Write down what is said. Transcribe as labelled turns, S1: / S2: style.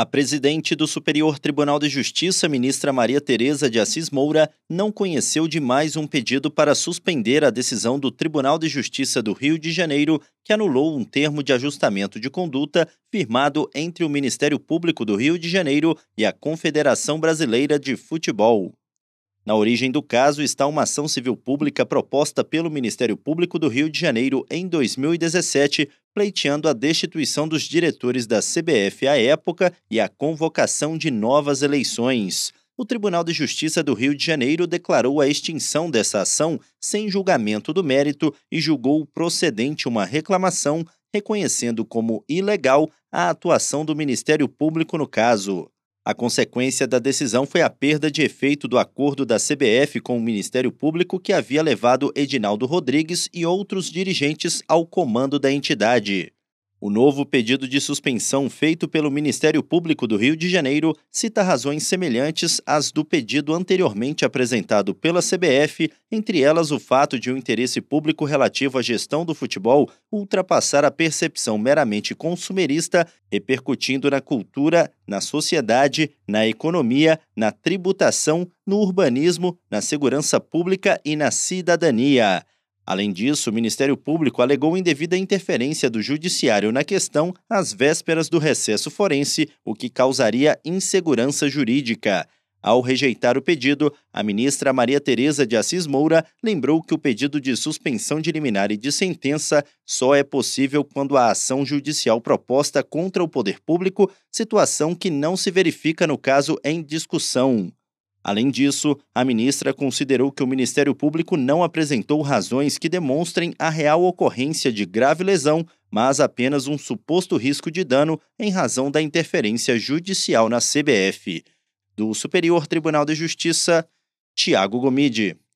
S1: A presidente do Superior Tribunal de Justiça, ministra Maria Tereza de Assis Moura, não conheceu de mais um pedido para suspender a decisão do Tribunal de Justiça do Rio de Janeiro, que anulou um termo de ajustamento de conduta firmado entre o Ministério Público do Rio de Janeiro e a Confederação Brasileira de Futebol. Na origem do caso está uma ação civil pública proposta pelo Ministério Público do Rio de Janeiro em 2017, pleiteando a destituição dos diretores da CBF à época e a convocação de novas eleições. O Tribunal de Justiça do Rio de Janeiro declarou a extinção dessa ação sem julgamento do mérito e julgou procedente uma reclamação, reconhecendo como ilegal a atuação do Ministério Público no caso. A consequência da decisão foi a perda de efeito do acordo da CBF com o Ministério Público que havia levado Edinaldo Rodrigues e outros dirigentes ao comando da entidade. O novo pedido de suspensão feito pelo Ministério Público do Rio de Janeiro cita razões semelhantes às do pedido anteriormente apresentado pela CBF, entre elas o fato de o um interesse público relativo à gestão do futebol ultrapassar a percepção meramente consumerista, repercutindo na cultura, na sociedade, na economia, na tributação, no urbanismo, na segurança pública e na cidadania. Além disso, o Ministério Público alegou indevida interferência do Judiciário na questão às vésperas do recesso forense, o que causaria insegurança jurídica. Ao rejeitar o pedido, a ministra Maria Tereza de Assis Moura lembrou que o pedido de suspensão de liminar e de sentença só é possível quando a ação judicial proposta contra o poder público, situação que não se verifica no caso em discussão. Além disso, a ministra considerou que o Ministério Público não apresentou razões que demonstrem a real ocorrência de grave lesão, mas apenas um suposto risco de dano em razão da interferência judicial na CBF. Do Superior Tribunal de Justiça, Tiago Gomide.